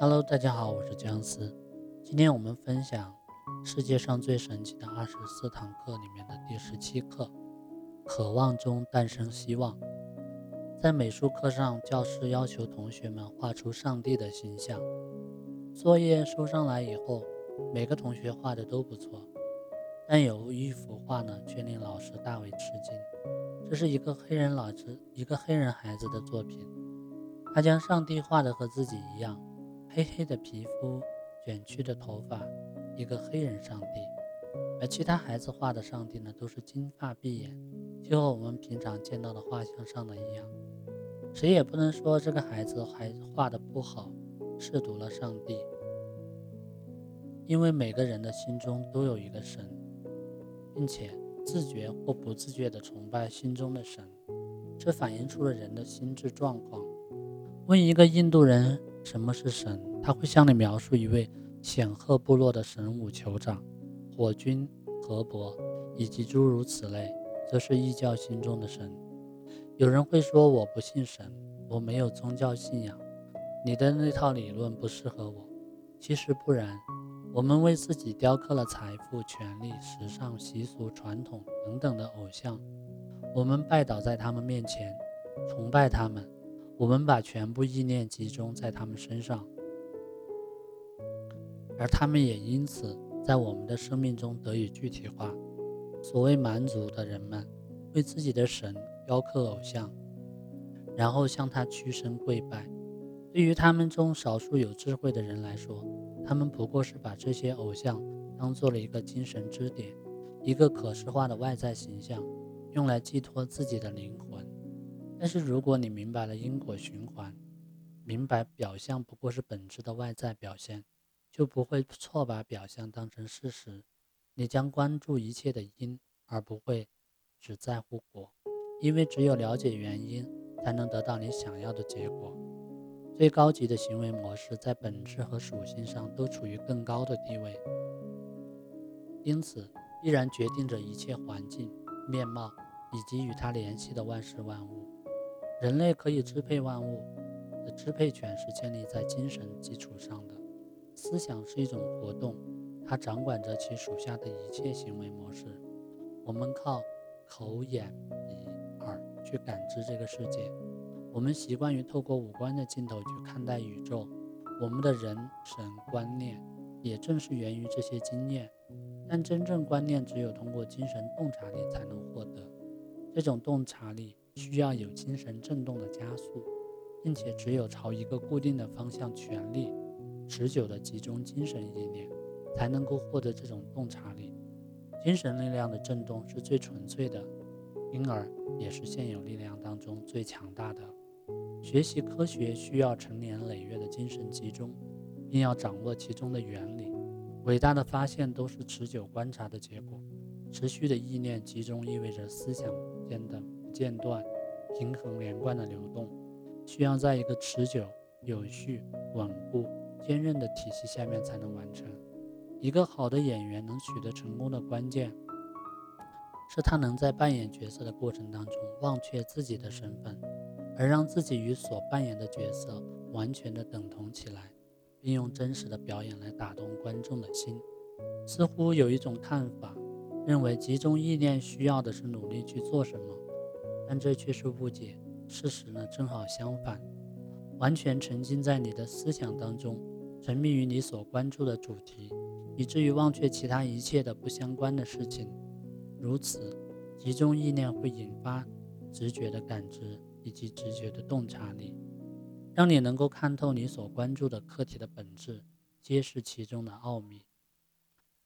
Hello，大家好，我是姜思。今天我们分享世界上最神奇的二十四堂课里面的第十七课：渴望中诞生希望。在美术课上，教师要求同学们画出上帝的形象。作业收上来以后，每个同学画的都不错，但有一幅画呢，却令老师大为吃惊。这是一个黑人老师，一个黑人孩子的作品。他将上帝画的和自己一样。黑黑的皮肤，卷曲的头发，一个黑人上帝，而其他孩子画的上帝呢，都是金发碧眼，就和我们平常见到的画像上的一样。谁也不能说这个孩子还画的不好，亵渎了上帝。因为每个人的心中都有一个神，并且自觉或不自觉地崇拜心中的神，这反映出了人的心智状况。问一个印度人。什么是神？他会向你描述一位显赫部落的神武酋长、火君、河伯，以及诸如此类，则是异教心中的神。有人会说：“我不信神，我没有宗教信仰，你的那套理论不适合我。”其实不然，我们为自己雕刻了财富、权力、时尚、习俗、传统等等的偶像，我们拜倒在他们面前，崇拜他们。我们把全部意念集中在他们身上，而他们也因此在我们的生命中得以具体化。所谓蛮族的人们，为自己的神雕刻偶像，然后向他屈身跪拜。对于他们中少数有智慧的人来说，他们不过是把这些偶像当做了一个精神支点，一个可视化的外在形象，用来寄托自己的灵魂。但是，如果你明白了因果循环，明白表象不过是本质的外在表现，就不会错把表象当成事实。你将关注一切的因，而不会只在乎果，因为只有了解原因，才能得到你想要的结果。最高级的行为模式在本质和属性上都处于更高的地位，因此必然决定着一切环境面貌以及与它联系的万事万物。人类可以支配万物的支配权是建立在精神基础上的。思想是一种活动，它掌管着其属下的一切行为模式。我们靠口、眼、鼻、耳去感知这个世界。我们习惯于透过五官的镜头去看待宇宙。我们的人神观念也正是源于这些经验。但真正观念只有通过精神洞察力才能获得。这种洞察力。需要有精神震动的加速，并且只有朝一个固定的方向全力、持久的集中精神意念，才能够获得这种洞察力。精神力量的震动是最纯粹的，因而也是现有力量当中最强大的。学习科学需要成年累月的精神集中，并要掌握其中的原理。伟大的发现都是持久观察的结果。持续的意念集中意味着思想间的。间断、平衡、连贯的流动，需要在一个持久、有序、稳固、坚韧的体系下面才能完成。一个好的演员能取得成功的关键，是他能在扮演角色的过程当中忘却自己的身份，而让自己与所扮演的角色完全的等同起来，并用真实的表演来打动观众的心。似乎有一种看法，认为集中意念需要的是努力去做什么。但这却是误解。事实呢，正好相反，完全沉浸在你的思想当中，沉迷于你所关注的主题，以至于忘却其他一切的不相关的事情。如此，集中意念会引发直觉的感知以及直觉的洞察力，让你能够看透你所关注的课题的本质，揭示其中的奥秘。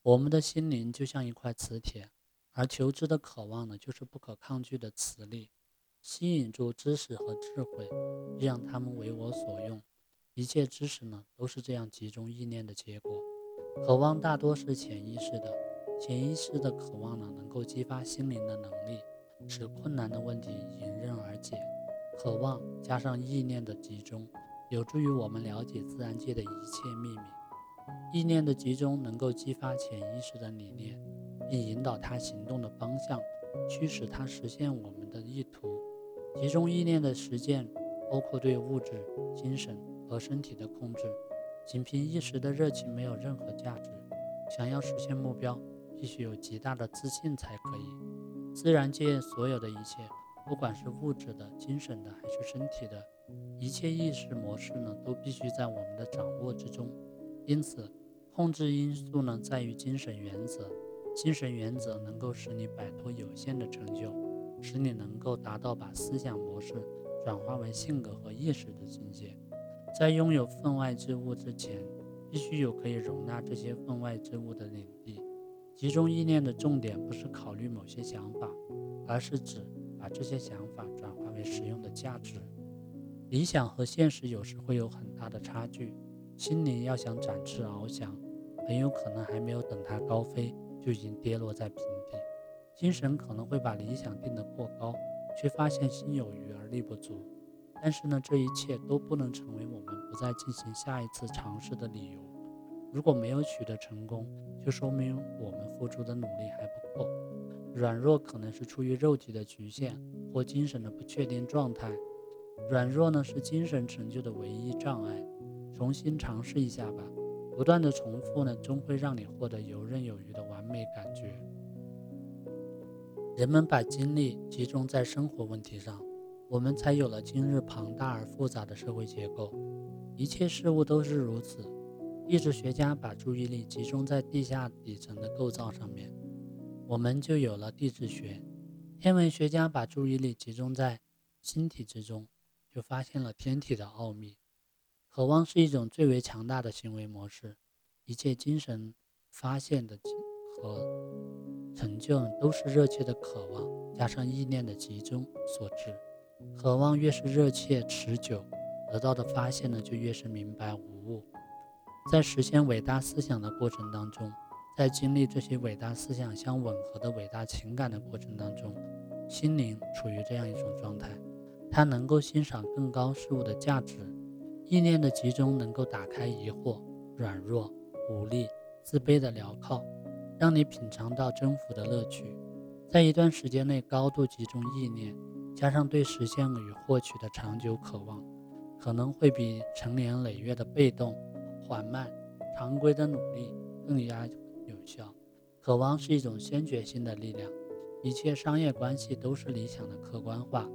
我们的心灵就像一块磁铁。而求知的渴望呢，就是不可抗拒的磁力，吸引住知识和智慧，让他们为我所用。一切知识呢，都是这样集中意念的结果。渴望大多是潜意识的，潜意识的渴望呢，能够激发心灵的能力，使困难的问题迎刃而解。渴望加上意念的集中，有助于我们了解自然界的一切秘密。意念的集中能够激发潜意识的理念。并引导他行动的方向，驱使他实现我们的意图。集中意念的实践，包括对物质、精神和身体的控制。仅凭一时的热情没有任何价值。想要实现目标，必须有极大的自信才可以。自然界所有的一切，不管是物质的、精神的还是身体的，一切意识模式呢，都必须在我们的掌握之中。因此，控制因素呢，在于精神原则。精神原则能够使你摆脱有限的成就，使你能够达到把思想模式转化为性格和意识的境界。在拥有分外之物之前，必须有可以容纳这些分外之物的领地。集中意念的重点不是考虑某些想法，而是指把这些想法转化为实用的价值。理想和现实有时会有很大的差距。心灵要想展翅翱翔，很有可能还没有等它高飞。就已经跌落在平地。精神可能会把理想定得过高，却发现心有余而力不足。但是呢，这一切都不能成为我们不再进行下一次尝试的理由。如果没有取得成功，就说明我们付出的努力还不够。软弱可能是出于肉体的局限或精神的不确定状态。软弱呢，是精神成就的唯一障碍。重新尝试一下吧。不断的重复呢，终会让你获得游刃有余的完美感觉。人们把精力集中在生活问题上，我们才有了今日庞大而复杂的社会结构。一切事物都是如此。地质学家把注意力集中在地下底层的构造上面，我们就有了地质学。天文学家把注意力集中在星体之中，就发现了天体的奥秘。渴望是一种最为强大的行为模式，一切精神发现的和成就都是热切的渴望加上意念的集中所致。渴望越是热切持久，得到的发现呢就越是明白无误。在实现伟大思想的过程当中，在经历这些伟大思想相吻合的伟大情感的过程当中，心灵处于这样一种状态，它能够欣赏更高事物的价值。意念的集中能够打开疑惑、软弱、无力、自卑的镣铐，让你品尝到征服的乐趣。在一段时间内高度集中意念，加上对实现与获取的长久渴望，可能会比成年累月的被动、缓慢、常规的努力更加有效。渴望是一种先决性的力量。一切商业关系都是理想的客观化。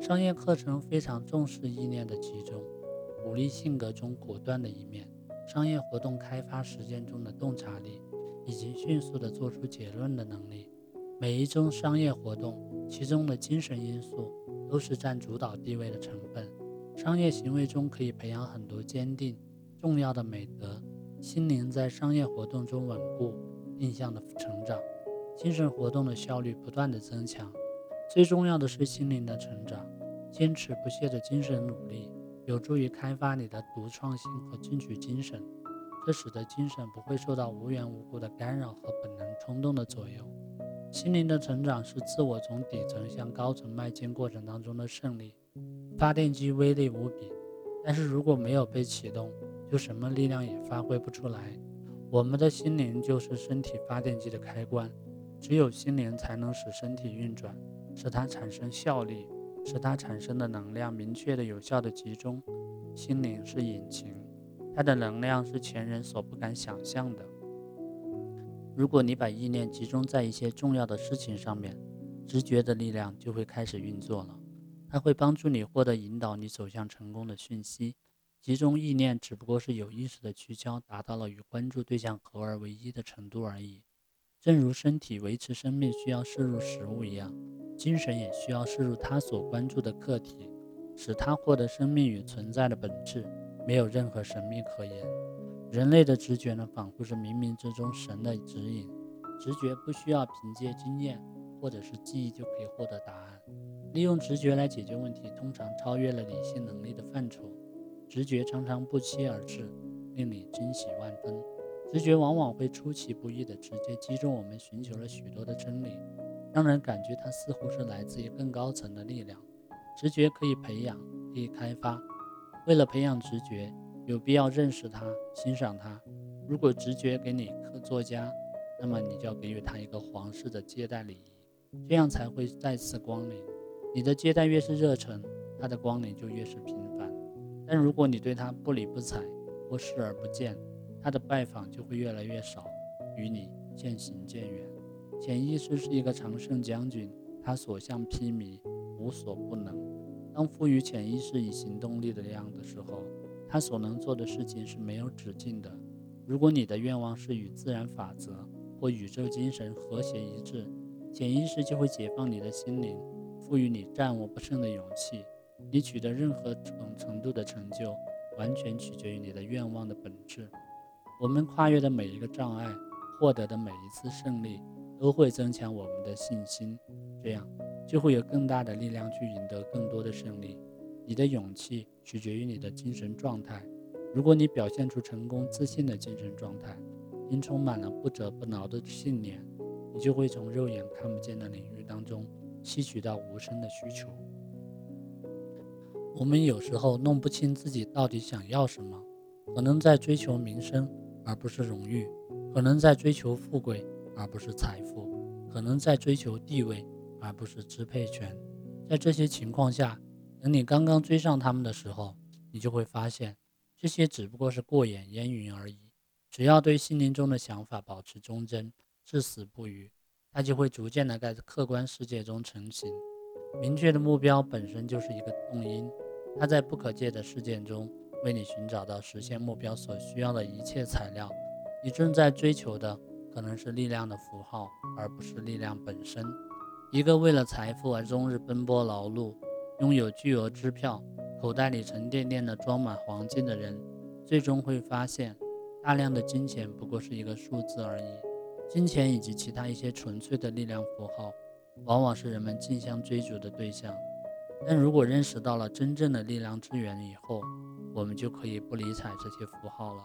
商业课程非常重视意念的集中。鼓励性格中果断的一面，商业活动开发实践中的洞察力，以及迅速地做出结论的能力。每一种商业活动，其中的精神因素都是占主导地位的成分。商业行为中可以培养很多坚定、重要的美德。心灵在商业活动中稳固、定向的成长，精神活动的效率不断的增强。最重要的是心灵的成长，坚持不懈的精神努力。有助于开发你的独创性和进取精神，使得精神不会受到无缘无故的干扰和本能冲动的左右。心灵的成长是自我从底层向高层迈进过程当中的胜利。发电机威力无比，但是如果没有被启动，就什么力量也发挥不出来。我们的心灵就是身体发电机的开关，只有心灵才能使身体运转，使它产生效力。使它产生的能量明确的、有效的集中。心灵是引擎，它的能量是前人所不敢想象的。如果你把意念集中在一些重要的事情上面，直觉的力量就会开始运作了。它会帮助你获得引导你走向成功的讯息。集中意念只不过是有意识的聚焦，达到了与关注对象合而为一的程度而已。正如身体维持生命需要摄入食物一样。精神也需要摄入他所关注的课题，使他获得生命与存在的本质，没有任何神秘可言。人类的直觉呢，仿佛是冥冥之中神的指引。直觉不需要凭借经验或者是记忆就可以获得答案。利用直觉来解决问题，通常超越了理性能力的范畴。直觉常常不期而至，令你惊喜万分。直觉往往会出其不意地直接击中我们寻求了许多的真理。让人感觉它似乎是来自于更高层的力量。直觉可以培养，可以开发。为了培养直觉，有必要认识它、欣赏它。如果直觉给你客作家，那么你就要给予他一个皇室的接待礼仪，这样才会再次光临。你的接待越是热忱，他的光临就越是频繁。但如果你对他不理不睬，或视而不见，他的拜访就会越来越少，与你渐行渐远。潜意识是一个常胜将军，他所向披靡，无所不能。当赋予潜意识以行动力的量的时候，他所能做的事情是没有止境的。如果你的愿望是与自然法则或宇宙精神和谐一致，潜意识就会解放你的心灵，赋予你战无不胜的勇气。你取得任何程程度的成就，完全取决于你的愿望的本质。我们跨越的每一个障碍，获得的每一次胜利。都会增强我们的信心，这样就会有更大的力量去赢得更多的胜利。你的勇气取决于你的精神状态。如果你表现出成功自信的精神状态，并充满了不折不挠的信念，你就会从肉眼看不见的领域当中吸取到无声的需求。我们有时候弄不清自己到底想要什么，可能在追求名声而不是荣誉，可能在追求富贵。而不是财富，可能在追求地位，而不是支配权。在这些情况下，等你刚刚追上他们的时候，你就会发现，这些只不过是过眼烟云而已。只要对心灵中的想法保持忠贞，至死不渝，它就会逐渐的在客观世界中成型。明确的目标本身就是一个动因，它在不可见的事件中为你寻找到实现目标所需要的一切材料。你正在追求的。可能是力量的符号，而不是力量本身。一个为了财富而终日奔波劳碌、拥有巨额支票、口袋里沉甸甸的装满黄金的人，最终会发现，大量的金钱不过是一个数字而已。金钱以及其他一些纯粹的力量符号，往往是人们竞相追逐的对象。但如果认识到了真正的力量之源以后，我们就可以不理睬这些符号了。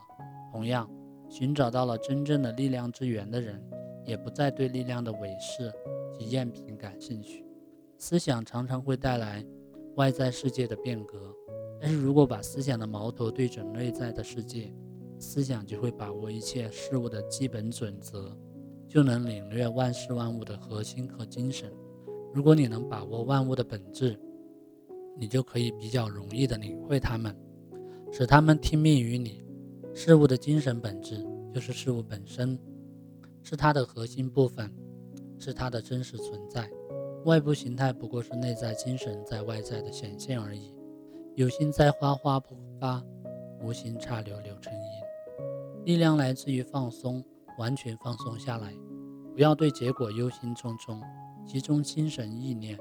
同样。寻找到了真正的力量之源的人，也不再对力量的伪饰及赝品感兴趣。思想常常会带来外在世界的变革，但是如果把思想的矛头对准内在的世界，思想就会把握一切事物的基本准则，就能领略万事万物的核心和精神。如果你能把握万物的本质，你就可以比较容易地领会它们，使它们听命于你。事物的精神本质就是事物本身，是它的核心部分，是它的真实存在。外部形态不过是内在精神在外在的显现而已。有心栽花花不发，无心插柳柳成荫。力量来自于放松，完全放松下来，不要对结果忧心忡忡，集中精神意念，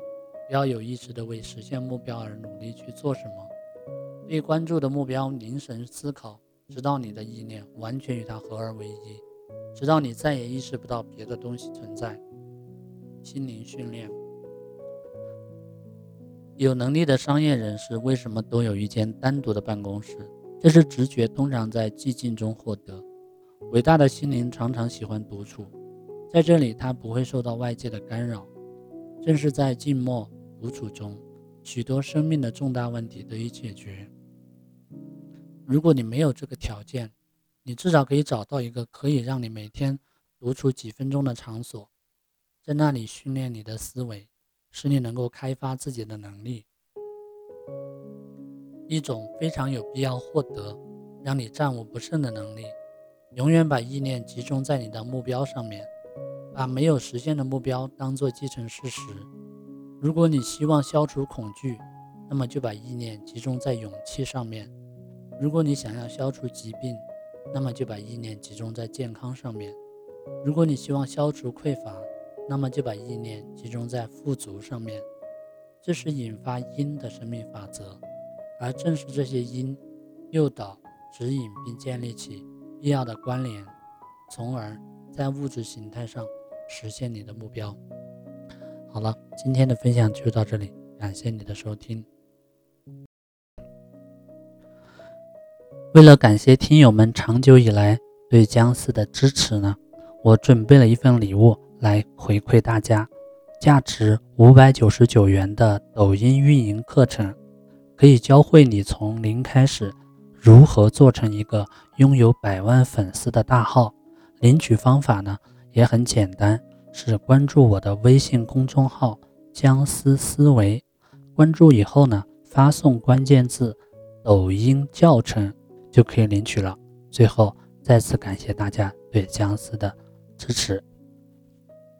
不要有意识的为实现目标而努力去做什么，对关注的目标凝神思考。直到你的意念完全与它合二为一，直到你再也意识不到别的东西存在。心灵训练。有能力的商业人士为什么都有一间单独的办公室？这是直觉通常在寂静中获得。伟大的心灵常常喜欢独处，在这里他不会受到外界的干扰。正是在静默独处中，许多生命的重大问题得以解决。如果你没有这个条件，你至少可以找到一个可以让你每天独处几分钟的场所，在那里训练你的思维，使你能够开发自己的能力。一种非常有必要获得，让你战无不胜的能力。永远把意念集中在你的目标上面，把没有实现的目标当做既成事实。如果你希望消除恐惧，那么就把意念集中在勇气上面。如果你想要消除疾病，那么就把意念集中在健康上面；如果你希望消除匮乏，那么就把意念集中在富足上面。这是引发因的生命法则，而正是这些因诱导、指引并建立起必要的关联，从而在物质形态上实现你的目标。好了，今天的分享就到这里，感谢你的收听。为了感谢听友们长久以来对姜思的支持呢，我准备了一份礼物来回馈大家，价值五百九十九元的抖音运营课程，可以教会你从零开始如何做成一个拥有百万粉丝的大号。领取方法呢也很简单，是关注我的微信公众号“姜思思维”，关注以后呢发送关键字“抖音教程”。就可以领取了。最后，再次感谢大家对僵尸的支持。